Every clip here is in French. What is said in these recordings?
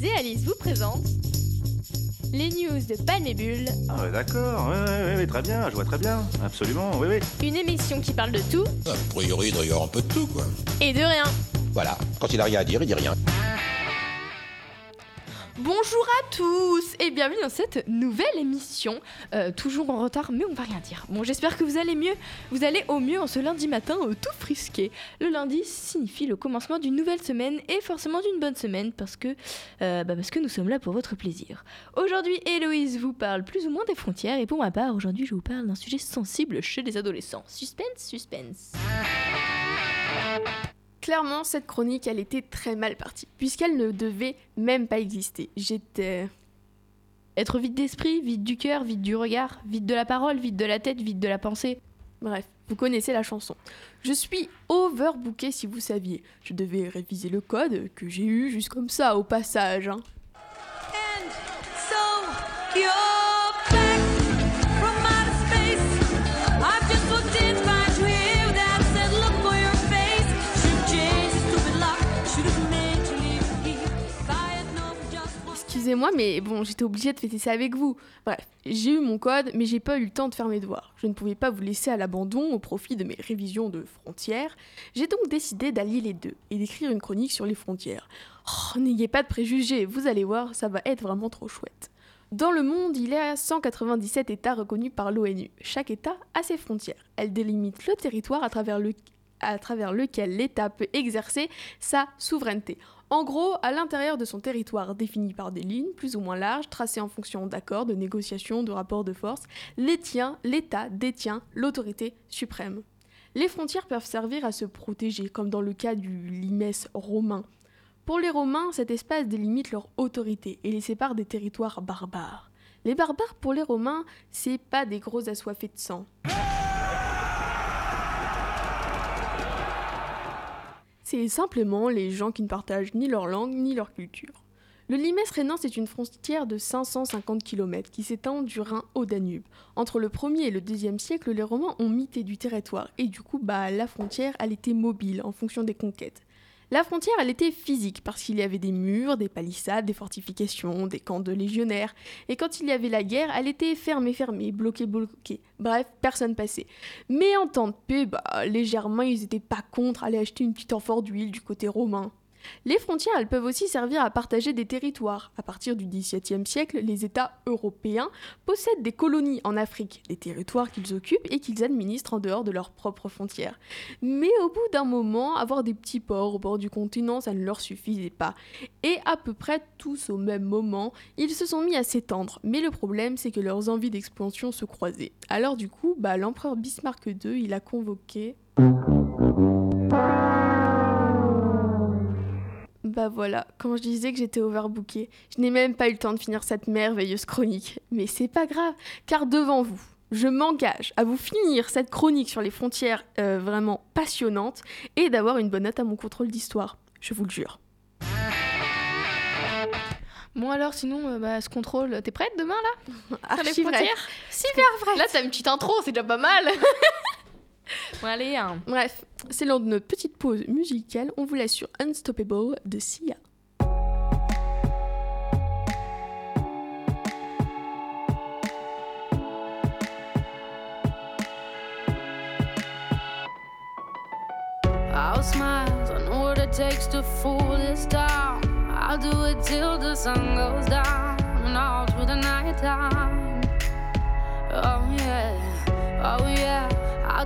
Et Alice vous présentent les news de Panébule. Ah ouais, d'accord, ouais, ouais, ouais, très bien, je vois très bien, absolument, oui, oui. Une émission qui parle de tout. A priori, il doit y avoir un peu de tout, quoi. Et de rien. Voilà, quand il a rien à dire, il dit rien. Bonjour à tous et bienvenue dans cette nouvelle émission. Euh, toujours en retard, mais on va rien dire. Bon, j'espère que vous allez mieux. Vous allez au mieux en ce lundi matin euh, tout frisqué. Le lundi signifie le commencement d'une nouvelle semaine et forcément d'une bonne semaine parce que, euh, bah parce que nous sommes là pour votre plaisir. Aujourd'hui, Héloïse vous parle plus ou moins des frontières et pour ma part, aujourd'hui, je vous parle d'un sujet sensible chez les adolescents. Suspense, suspense. Clairement, cette chronique, elle était très mal partie, puisqu'elle ne devait même pas exister. J'étais... Être vide d'esprit, vide du cœur, vide du regard, vide de la parole, vide de la tête, vide de la pensée. Bref, vous connaissez la chanson. Je suis overbooké si vous saviez. Je devais réviser le code que j'ai eu juste comme ça au passage. hein. Excusez-moi, mais bon, j'étais obligée de fêter ça avec vous. Bref, j'ai eu mon code, mais j'ai pas eu le temps de faire mes devoirs. Je ne pouvais pas vous laisser à l'abandon au profit de mes révisions de frontières. J'ai donc décidé d'allier les deux et d'écrire une chronique sur les frontières. Oh, N'ayez pas de préjugés, vous allez voir, ça va être vraiment trop chouette. Dans le monde, il y a 197 États reconnus par l'ONU. Chaque État a ses frontières. Elles délimitent le territoire à travers lequel l'État peut exercer sa souveraineté. En gros, à l'intérieur de son territoire défini par des lignes plus ou moins larges, tracées en fonction d'accords, de négociations, de rapports de force, l'État détient l'autorité suprême. Les frontières peuvent servir à se protéger, comme dans le cas du limes romain. Pour les Romains, cet espace délimite leur autorité et les sépare des territoires barbares. Les barbares, pour les Romains, c'est pas des gros assoiffés de sang. C'est simplement les gens qui ne partagent ni leur langue ni leur culture. Le limes rhénan, c'est une frontière de 550 km qui s'étend du Rhin au Danube. Entre le 1er et le 2e siècle, les Romains ont mité du territoire et du coup, bah, la frontière, elle était mobile en fonction des conquêtes. La frontière, elle était physique parce qu'il y avait des murs, des palissades, des fortifications, des camps de légionnaires. Et quand il y avait la guerre, elle était fermée, fermée, bloquée, bloquée. Bref, personne passait. Mais en temps de paix, bah, les Germains, ils étaient pas contre aller acheter une petite amphore d'huile du côté romain. Les frontières, elles peuvent aussi servir à partager des territoires. À partir du XVIIe siècle, les États européens possèdent des colonies en Afrique, des territoires qu'ils occupent et qu'ils administrent en dehors de leurs propres frontières. Mais au bout d'un moment, avoir des petits ports au bord du continent, ça ne leur suffisait pas. Et à peu près tous au même moment, ils se sont mis à s'étendre. Mais le problème, c'est que leurs envies d'expansion se croisaient. Alors du coup, bah, l'empereur Bismarck II, il a convoqué... Bah voilà, quand je disais que j'étais overbooké, je n'ai même pas eu le temps de finir cette merveilleuse chronique. Mais c'est pas grave, car devant vous, je m'engage à vous finir cette chronique sur les frontières euh, vraiment passionnante et d'avoir une bonne note à mon contrôle d'histoire. Je vous le jure. Bon alors, sinon, euh, bah, ce contrôle, t'es prête demain là? Sur les frontières? Super vrai Là, t'as une petite intro, c'est déjà pas mal Bon allez, hein. Bref, c'est lors de notre petite pause musicale, on vous laisse sur Unstoppable de Sia. I'll smile, I know what it takes to fool this town. I'll do it till the sun goes down and all through the night time. Oh yeah, oh yeah,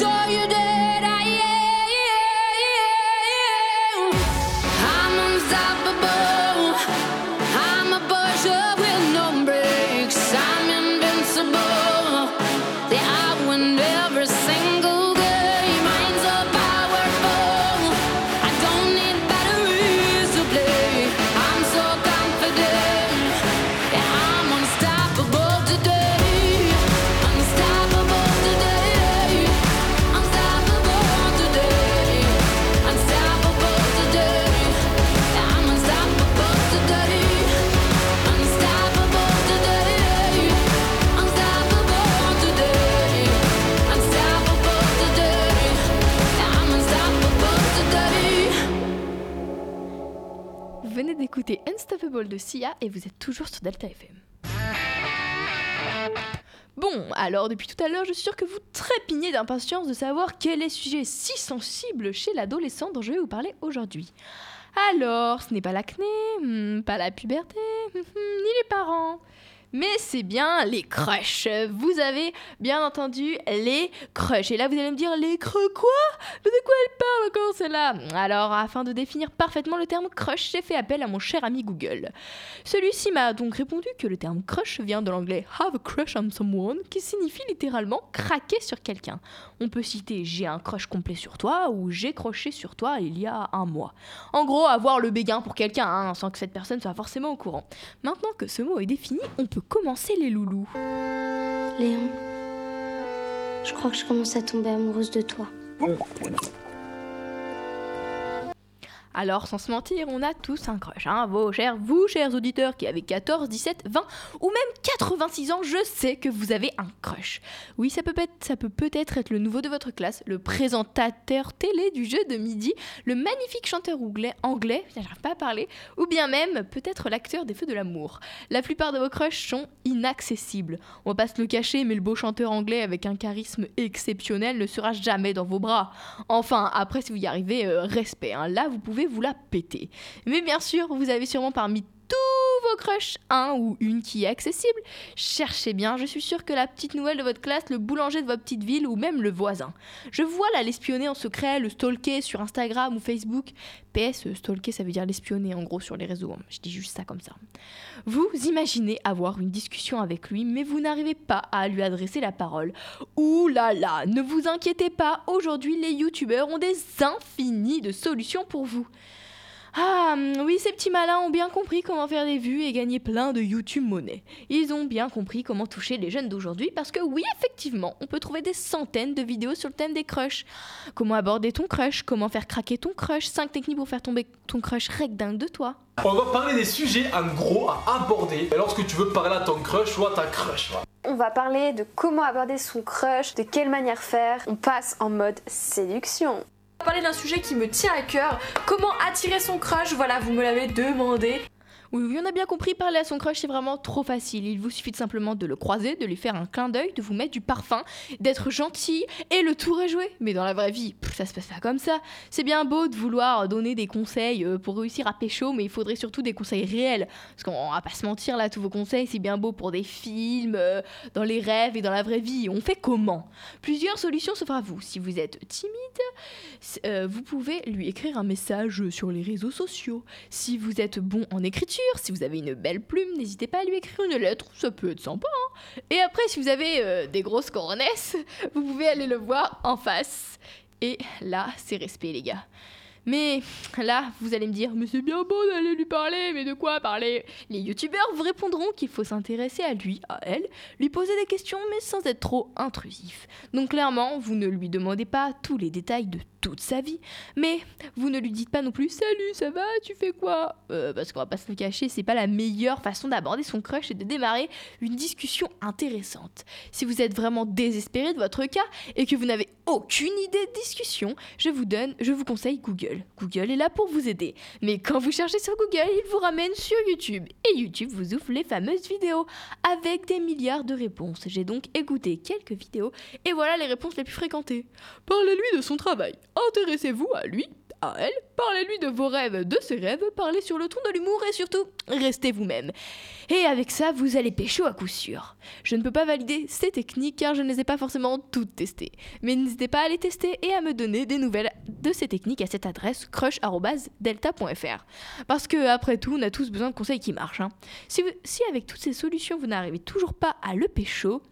saw you De Sia et vous êtes toujours sur Delta FM. Bon, alors depuis tout à l'heure, je suis sûre que vous trépignez d'impatience de savoir quel est le sujet si sensible chez l'adolescent dont je vais vous parler aujourd'hui. Alors, ce n'est pas l'acné, hmm, pas la puberté, ni les parents. Mais c'est bien les crushs. Vous avez bien entendu les crushs. Et là, vous allez me dire les crushs quoi? Mais de quoi elle parle encore celle-là? Alors, afin de définir parfaitement le terme crush, j'ai fait appel à mon cher ami Google. Celui-ci m'a donc répondu que le terme crush vient de l'anglais have a crush on someone, qui signifie littéralement craquer sur quelqu'un. On peut citer j'ai un crush complet sur toi ou j'ai croché sur toi il y a un mois. En gros, avoir le béguin pour quelqu'un hein, sans que cette personne soit forcément au courant. Maintenant que ce mot est défini, on peut commencer les loulous. Léon, je crois que je commence à tomber amoureuse de toi. Alors, sans se mentir, on a tous un crush. Hein. Vos chers, vous, chers auditeurs qui avez 14, 17, 20 ou même 86 ans, je sais que vous avez un crush. Oui, ça peut être, ça peut peut-être être le nouveau de votre classe, le présentateur télé du jeu de midi, le magnifique chanteur anglais, anglais, j'arrive pas à parler, ou bien même peut-être l'acteur des Feux de l'amour. La plupart de vos crushs sont inaccessibles. On va pas se le cacher, mais le beau chanteur anglais avec un charisme exceptionnel ne sera jamais dans vos bras. Enfin, après, si vous y arrivez, euh, respect. hein. Là, vous pouvez vous la péter. Mais bien sûr, vous avez sûrement parmi crushs un ou une qui est accessible. Cherchez bien, je suis sûre que la petite nouvelle de votre classe, le boulanger de votre petite ville ou même le voisin. Je vois là l'espionner en secret, le stalker sur Instagram ou Facebook. PS, euh, stalker ça veut dire l'espionner en gros sur les réseaux. Je dis juste ça comme ça. Vous imaginez avoir une discussion avec lui, mais vous n'arrivez pas à lui adresser la parole. Ouh là là, ne vous inquiétez pas, aujourd'hui les youtubeurs ont des infinis de solutions pour vous. Ah oui, ces petits malins ont bien compris comment faire des vues et gagner plein de YouTube monnaie. Ils ont bien compris comment toucher les jeunes d'aujourd'hui parce que oui, effectivement, on peut trouver des centaines de vidéos sur le thème des crushs. Comment aborder ton crush, comment faire craquer ton crush, 5 techniques pour faire tomber ton crush rec dingue de toi. On va parler des sujets en gros à aborder lorsque tu veux parler à ton crush ou à ta crush. On va parler de comment aborder son crush, de quelle manière faire. On passe en mode séduction. Parler d'un sujet qui me tient à cœur, comment attirer son crush, voilà, vous me l'avez demandé. Oui, on a bien compris, parler à son crush, c'est vraiment trop facile. Il vous suffit simplement de le croiser, de lui faire un clin d'œil, de vous mettre du parfum, d'être gentil, et le tour est joué. Mais dans la vraie vie, ça se passe pas comme ça. C'est bien beau de vouloir donner des conseils euh, pour réussir à pécho, mais il faudrait surtout des conseils réels. Parce qu'on va pas se mentir là, tous vos conseils, c'est bien beau pour des films, euh, dans les rêves et dans la vraie vie. On fait comment? Plusieurs solutions s'offrent à vous. Si vous êtes timide, euh, vous pouvez lui écrire un message sur les réseaux sociaux. Si vous êtes bon en écriture, si vous avez une belle plume, n'hésitez pas à lui écrire une lettre, ça peut être sympa. hein. Et après, si vous avez euh, des grosses coronesses, vous pouvez aller le voir en face. Et là, c'est respect, les gars. Mais là, vous allez me dire, mais c'est bien beau d'aller lui parler, mais de quoi parler? Les youtubeurs vous répondront qu'il faut s'intéresser à lui, à elle, lui poser des questions, mais sans être trop intrusif. Donc clairement, vous ne lui demandez pas tous les détails de toute sa vie, mais vous ne lui dites pas non plus Salut, ça va? Tu fais quoi? Euh, Parce qu'on va pas se le cacher, c'est pas la meilleure façon d'aborder son crush et de démarrer une discussion intéressante. Si vous êtes vraiment désespéré de votre cas et que vous n'avez aucune idée de discussion, je vous donne, je vous conseille Google. Google est là pour vous aider. Mais quand vous cherchez sur Google, il vous ramène sur YouTube. Et YouTube vous ouvre les fameuses vidéos avec des milliards de réponses. J'ai donc écouté quelques vidéos et voilà les réponses les plus fréquentées. Parlez-lui de son travail. Intéressez-vous à lui, elle. Parlez-lui de vos rêves, de ses rêves. Parlez sur le ton de l'humour et surtout, restez vous-même. Et avec ça, vous allez pécho à coup sûr. Je ne peux pas valider ces techniques car je ne les ai pas forcément toutes testées. Mais n'hésitez pas à les tester et à me donner des nouvelles de ces techniques à cette adresse crush.delta.fr. Parce que, après tout, on a tous besoin de conseils qui marchent. hein. Si, si avec toutes ces solutions, vous n'arrivez toujours pas à le pécho,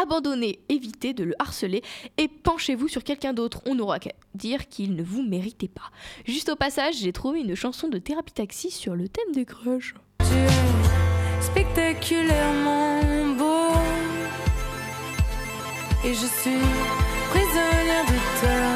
abandonnez, évitez de le harceler et penchez-vous sur quelqu'un d'autre. On n'aura qu'à dire qu'il ne vous méritait pas. Juste au passage, j'ai trouvé une chanson de thérapie taxi sur le thème des crushs. Tu es spectaculairement beau Et je suis prisonnière de ta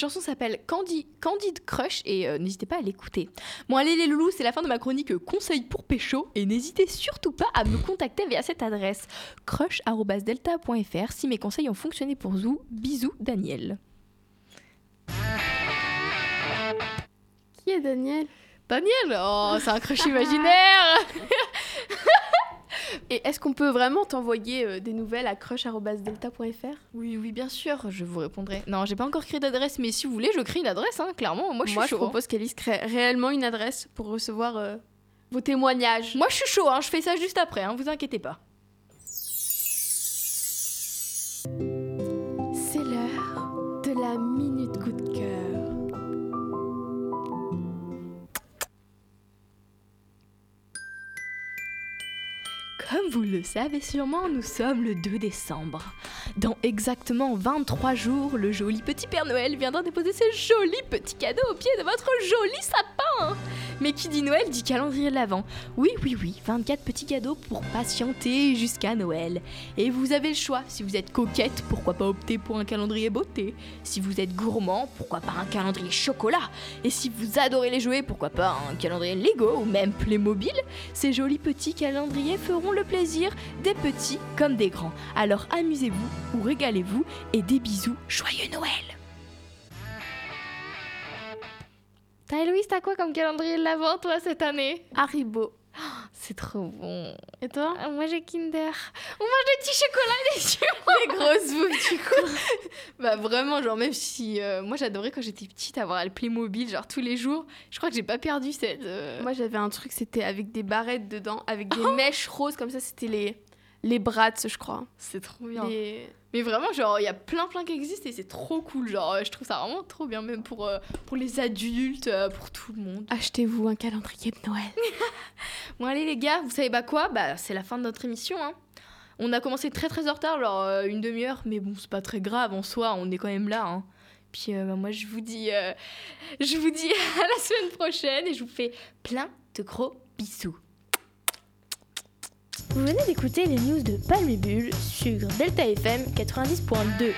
Cette chanson s'appelle Candy, Candid Crush et euh, n'hésitez pas à l'écouter. Bon allez les loulous, c'est la fin de ma chronique euh, conseil pour pécho et n'hésitez surtout pas à me contacter via cette adresse crush@delta.fr si mes conseils ont fonctionné pour vous. Bisous Daniel. Qui est Daniel? Daniel, oh c'est un crush imaginaire. Et est-ce qu'on peut vraiment t'envoyer euh, des nouvelles à crush.delta.fr Oui oui bien sûr, je vous répondrai. Non j'ai pas encore créé d'adresse mais si vous voulez je crée une adresse hein, clairement. Moi je suis Moi, je chaud. hein. propose qu'Alice crée réellement une adresse pour recevoir euh, vos témoignages. Moi je suis chaud, hein, je fais ça juste après, hein, vous inquiétez pas. C'est l'heure de la minute Comme vous le savez sûrement, nous sommes le 2 décembre. Dans exactement 23 jours, le joli petit Père Noël viendra déposer ses jolis petits cadeaux au pied de votre joli sapin. Mais qui dit Noël dit calendrier de l'Avent. Oui, oui, oui, 24 petits cadeaux pour patienter jusqu'à Noël. Et vous avez le choix. Si vous êtes coquette, pourquoi pas opter pour un calendrier beauté? Si vous êtes gourmand, pourquoi pas un calendrier chocolat? Et si vous adorez les jouets, pourquoi pas un calendrier Lego ou même Playmobil? Ces jolis petits calendriers feront le plaisir des petits comme des grands. Alors amusez-vous ou régalez-vous et des bisous. Joyeux Noël T'as Héloïse, t'as quoi comme calendrier de l'Avent toi cette année? Haribo. C'est trop bon. Et toi Ah, moi j'ai Kinder. On mange des petits chocolats des Les grosses boules, du coup. Bah vraiment, genre même si... euh, moi j'adorais quand j'étais petite avoir le Playmobil, genre tous les jours. Je crois que j'ai pas perdu cette... euh, Moi, j'avais un truc, c'était avec des barrettes dedans, avec des mèches roses, comme ça, c'était les, les Bratz, je crois. C'est trop bien. Les- Mais vraiment, genre, il y a plein plein qui existent et c'est trop cool. Genre, euh, je trouve ça vraiment trop bien, même pour, euh, pour les adultes, euh, pour tout le monde. Achetez-vous un calendrier de Noël. Bon, allez les gars, vous savez pas quoi? Bah, c'est la fin de notre émission, hein. On a commencé très très en retard, genre euh, une demi-heure, mais bon, c'est pas très grave en soi, on est quand même là, hein. Puis euh, bah, moi, je vous dis, euh, je vous dis à la semaine prochaine et je vous fais plein de gros bisous. Vous venez d'écouter les news de Palme sur Delta FM 90.2.